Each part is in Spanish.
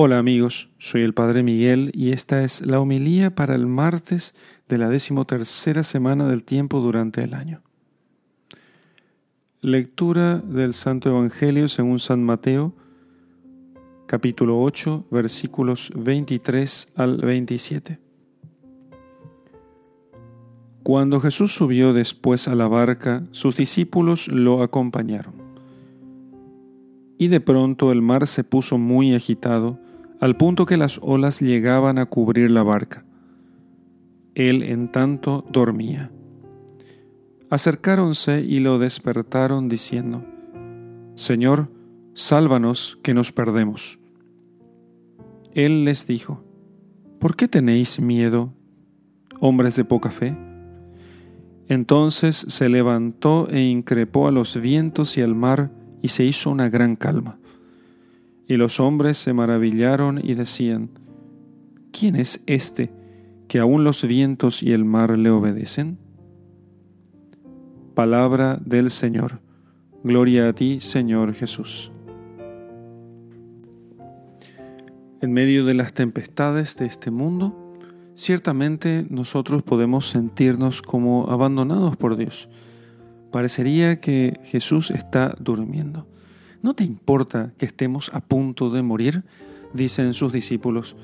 Hola amigos, soy el Padre Miguel y esta es la homilía para el martes de la decimotercera semana del tiempo durante el año. Lectura del Santo Evangelio según San Mateo, capítulo 8, versículos 23 al 27. Cuando Jesús subió después a la barca, sus discípulos lo acompañaron. Y de pronto el mar se puso muy agitado, al punto que las olas llegaban a cubrir la barca. Él en tanto dormía. Acercáronse y lo despertaron diciendo, Señor, sálvanos que nos perdemos. Él les dijo, ¿por qué tenéis miedo, hombres de poca fe? Entonces se levantó e increpó a los vientos y al mar, y se hizo una gran calma. Y los hombres se maravillaron y decían, ¿quién es este que aun los vientos y el mar le obedecen? Palabra del Señor. Gloria a ti, Señor Jesús. En medio de las tempestades de este mundo, ciertamente nosotros podemos sentirnos como abandonados por Dios. Parecería que Jesús está durmiendo. ¿No te importa que estemos a punto de morir? dicen sus discípulos.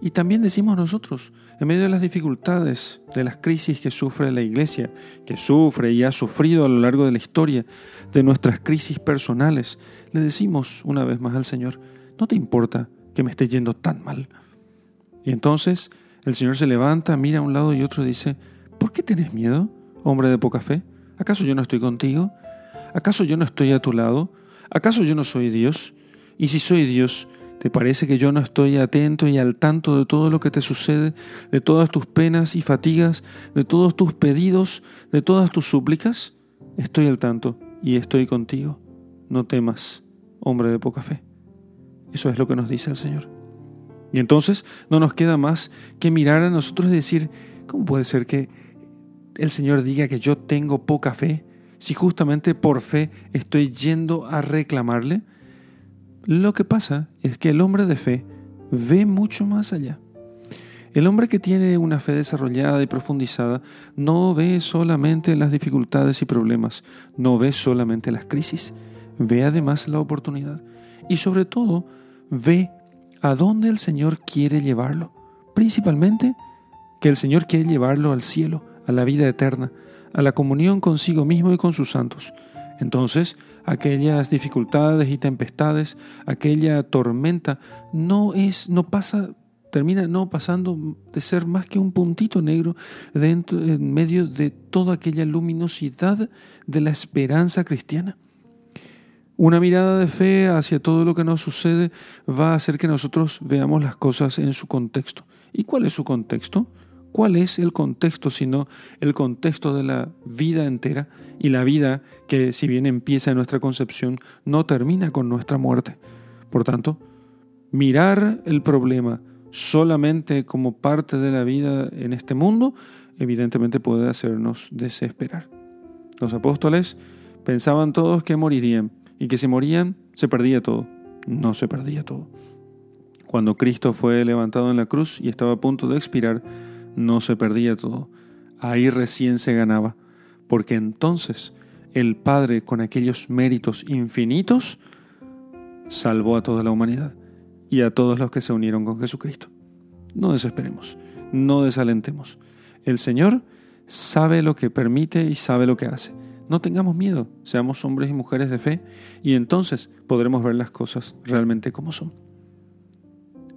Y también decimos nosotros, en medio de las dificultades, de las crisis que sufre la iglesia, que sufre y ha sufrido a lo largo de la historia, de nuestras crisis personales, le decimos una vez más al Señor, ¿no te importa que me esté yendo tan mal? Y entonces el Señor se levanta, mira a un lado y otro y dice, ¿por qué tienes miedo, hombre de poca fe? ¿Acaso yo no estoy contigo? ¿Acaso yo no estoy a tu lado? ¿Acaso yo no soy Dios? Y si soy Dios, ¿te parece que yo no estoy atento y al tanto de todo lo que te sucede, de todas tus penas y fatigas, de todos tus pedidos, de todas tus súplicas? Estoy al tanto y estoy contigo. No temas, hombre de poca fe. Eso es lo que nos dice el Señor. Y entonces no nos queda más que mirar a nosotros y decir, ¿cómo puede ser que el Señor diga que yo tengo poca fe? Si justamente por fe estoy yendo a reclamarle? Lo que pasa es que el hombre de fe ve mucho más allá. El hombre que tiene una fe desarrollada y profundizada no ve solamente las dificultades y problemas, no ve solamente las crisis, ve además la oportunidad y sobre todo ve a dónde el Señor quiere llevarlo, principalmente que el Señor quiere llevarlo al cielo, a la vida eterna, a la comunión consigo mismo y con sus santos. Entonces, aquellas dificultades y tempestades, aquella tormenta, no es, no pasa, termina no pasando de ser más que un puntito negro dentro, en medio de toda aquella luminosidad de la esperanza cristiana. Una mirada de fe hacia todo lo que nos sucede va a hacer que nosotros veamos las cosas en su contexto. ¿Y cuál es su contexto? ¿Cuál es el contexto sino el contexto de la vida entera y la vida que si bien empieza en nuestra concepción no termina con nuestra muerte? Por tanto, mirar el problema solamente como parte de la vida en este mundo evidentemente puede hacernos desesperar. Los apóstoles pensaban todos que morirían y que si morían se perdía todo. No se perdía todo. Cuando Cristo fue levantado en la cruz y estaba a punto de expirar, no se perdía todo. Ahí recién se ganaba, porque entonces el Padre, con aquellos méritos infinitos, salvó a toda la humanidad y a todos los que se unieron con Jesucristo. No desesperemos, no desalentemos. El Señor sabe lo que permite y sabe lo que hace. No tengamos miedo, seamos hombres y mujeres de fe y entonces podremos ver las cosas realmente como son.